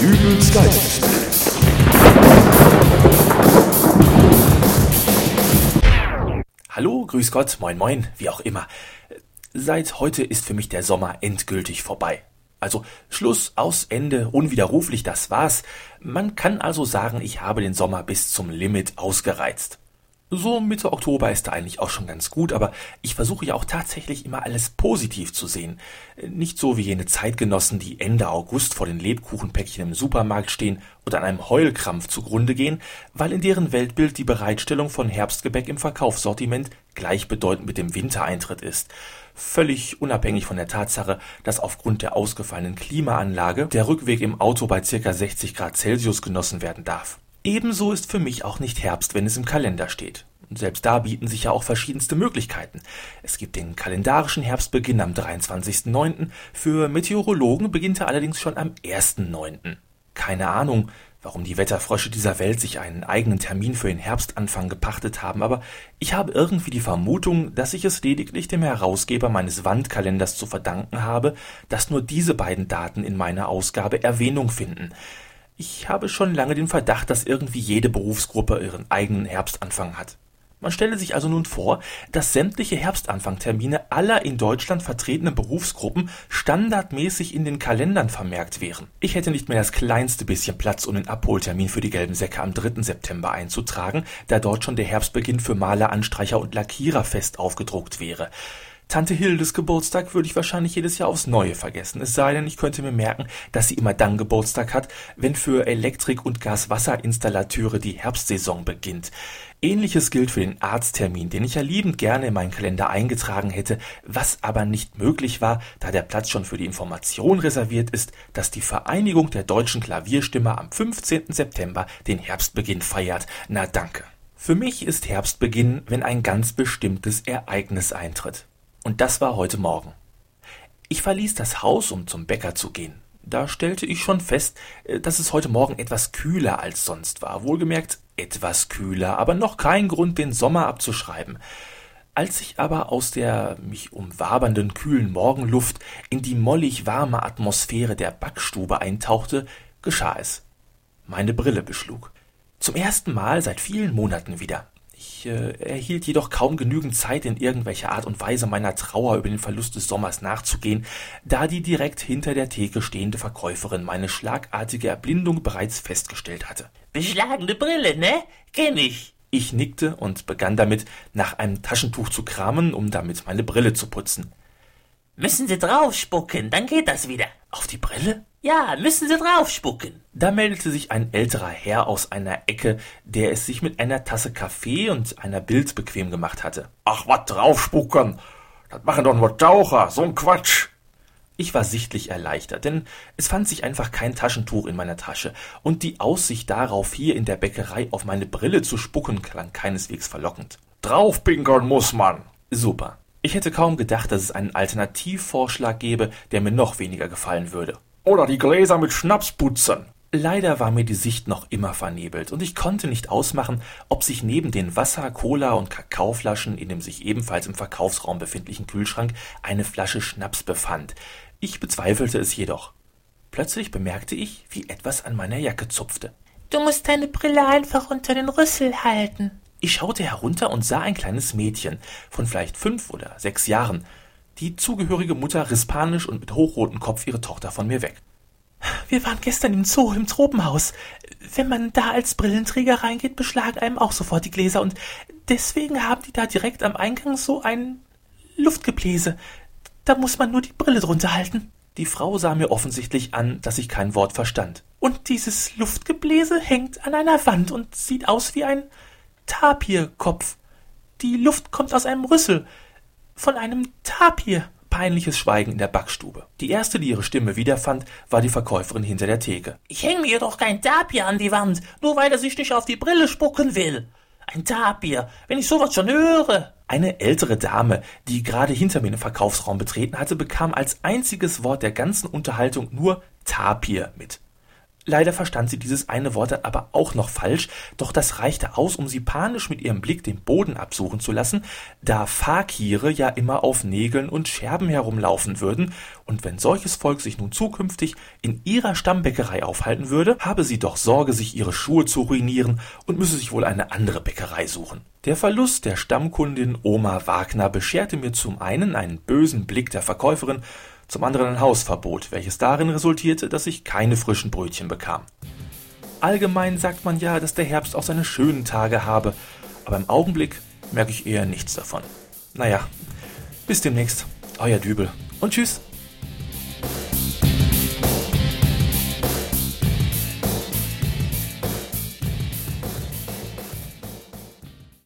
Dübels. Hallo, grüß Gott, moin moin, wie auch immer. Seit heute ist für mich der Sommer endgültig vorbei. Also Schluss, aus, Ende, unwiderruflich, das war's. Man kann also sagen, ich habe den Sommer bis zum Limit ausgereizt. So Mitte Oktober ist da eigentlich auch schon ganz gut, aber ich versuche ja auch tatsächlich immer alles positiv zu sehen. Nicht so wie jene Zeitgenossen, die Ende August vor den Lebkuchenpäckchen im Supermarkt stehen und an einem Heulkrampf zugrunde gehen, weil in deren Weltbild die Bereitstellung von Herbstgebäck im Verkaufssortiment gleichbedeutend mit dem Wintereintritt ist. Völlig unabhängig von der Tatsache, dass aufgrund der ausgefallenen Klimaanlage der Rückweg im Auto bei circa 60 Grad Celsius genossen werden darf. Ebenso ist für mich auch nicht Herbst, wenn es im Kalender steht. Und selbst da bieten sich ja auch verschiedenste Möglichkeiten. Es gibt den kalendarischen Herbstbeginn am 23.09., für Meteorologen beginnt er allerdings schon am 1.09. Keine Ahnung, warum die Wetterfrösche dieser Welt sich einen eigenen Termin für den Herbstanfang gepachtet haben, aber ich habe irgendwie die Vermutung, dass ich es lediglich dem Herausgeber meines Wandkalenders zu verdanken habe, dass nur diese beiden Daten in meiner Ausgabe Erwähnung finden. Ich habe schon lange den Verdacht, dass irgendwie jede Berufsgruppe ihren eigenen Herbstanfang hat. Man stelle sich also nun vor, dass sämtliche Herbstanfangtermine aller in Deutschland vertretenen Berufsgruppen standardmäßig in den Kalendern vermerkt wären. Ich hätte nicht mehr das kleinste bisschen Platz, um den Abholtermin für die gelben Säcke am 3. September einzutragen, da dort schon der Herbstbeginn für Maler, Anstreicher und Lackierer fest aufgedruckt wäre. Tante Hildes Geburtstag würde ich wahrscheinlich jedes Jahr aufs Neue vergessen. Es sei denn, ich könnte mir merken, dass sie immer dann Geburtstag hat, wenn für Elektrik- und Gaswasserinstallateure die Herbstsaison beginnt. Ähnliches gilt für den Arzttermin, den ich ja liebend gerne in meinen Kalender eingetragen hätte, was aber nicht möglich war, da der Platz schon für die Information reserviert ist, dass die Vereinigung der deutschen Klavierstimmer am 15. September den Herbstbeginn feiert. Na danke. Für mich ist Herbstbeginn, wenn ein ganz bestimmtes Ereignis eintritt. Und das war heute Morgen. Ich verließ das Haus, um zum Bäcker zu gehen. Da stellte ich schon fest, äh, dass es heute Morgen etwas kühler als sonst war. Wohlgemerkt etwas kühler, aber noch kein Grund, den Sommer abzuschreiben. Als ich aber aus der mich umwabernden kühlen Morgenluft in die mollig warme Atmosphäre der Backstube eintauchte, geschah es. Meine Brille beschlug. Zum ersten Mal seit vielen Monaten wieder. Ich äh, erhielt jedoch kaum genügend Zeit, in irgendwelcher Art und Weise meiner Trauer über den Verlust des Sommers nachzugehen, da die direkt hinter der Theke stehende Verkäuferin meine schlagartige Erblindung bereits festgestellt hatte. Beschlagene Brille, ne? Kenn ich. Ich nickte und begann damit, nach einem Taschentuch zu kramen, um damit meine Brille zu putzen. Müssen Sie draufspucken, dann geht das wieder. Auf die Brille? Ja, müssen Sie draufspucken. Da meldete sich ein älterer Herr aus einer Ecke, der es sich mit einer Tasse Kaffee und einer Bild bequem gemacht hatte. Ach, wat draufspucken? Das machen doch nur Taucher, so'n Quatsch. Ich war sichtlich erleichtert, denn es fand sich einfach kein Taschentuch in meiner Tasche, und die Aussicht darauf, hier in der Bäckerei auf meine Brille zu spucken, klang keineswegs verlockend. Draufpinkern muss man. Super. Ich hätte kaum gedacht, dass es einen Alternativvorschlag gäbe, der mir noch weniger gefallen würde. Oder die Gläser mit Schnaps putzen. Leider war mir die Sicht noch immer vernebelt, und ich konnte nicht ausmachen, ob sich neben den Wasser-, Cola- und Kakaoflaschen in dem sich ebenfalls im Verkaufsraum befindlichen Kühlschrank eine Flasche Schnaps befand. Ich bezweifelte es jedoch. Plötzlich bemerkte ich, wie etwas an meiner Jacke zupfte. Du musst deine Brille einfach unter den Rüssel halten. Ich schaute herunter und sah ein kleines Mädchen von vielleicht fünf oder sechs Jahren. Die zugehörige Mutter riss panisch und mit hochrotem Kopf ihre Tochter von mir weg. Wir waren gestern im Zoo im Tropenhaus. Wenn man da als Brillenträger reingeht, beschlagen einem auch sofort die Gläser und deswegen haben die da direkt am Eingang so ein Luftgebläse. Da muss man nur die Brille drunter halten. Die Frau sah mir offensichtlich an, dass ich kein Wort verstand. Und dieses Luftgebläse hängt an einer Wand und sieht aus wie ein Tapirkopf. Die Luft kommt aus einem Rüssel. Von einem Tapir. Peinliches Schweigen in der Backstube. Die erste, die ihre Stimme wiederfand, war die Verkäuferin hinter der Theke. Ich hänge mir doch kein Tapir an die Wand, nur weil er sich nicht auf die Brille spucken will. Ein Tapir, wenn ich sowas schon höre. Eine ältere Dame, die gerade hinter mir den Verkaufsraum betreten hatte, bekam als einziges Wort der ganzen Unterhaltung nur Tapir mit. Leider verstand sie dieses eine Wort aber auch noch falsch, doch das reichte aus, um sie panisch mit ihrem Blick den Boden absuchen zu lassen, da Fakire ja immer auf Nägeln und Scherben herumlaufen würden, und wenn solches Volk sich nun zukünftig in ihrer Stammbäckerei aufhalten würde, habe sie doch Sorge, sich ihre Schuhe zu ruinieren und müsse sich wohl eine andere Bäckerei suchen. Der Verlust der Stammkundin Oma Wagner bescherte mir zum einen einen bösen Blick der Verkäuferin zum anderen ein Hausverbot, welches darin resultierte, dass ich keine frischen Brötchen bekam. Allgemein sagt man ja, dass der Herbst auch seine schönen Tage habe, aber im Augenblick merke ich eher nichts davon. Naja, bis demnächst, euer Dübel und tschüss.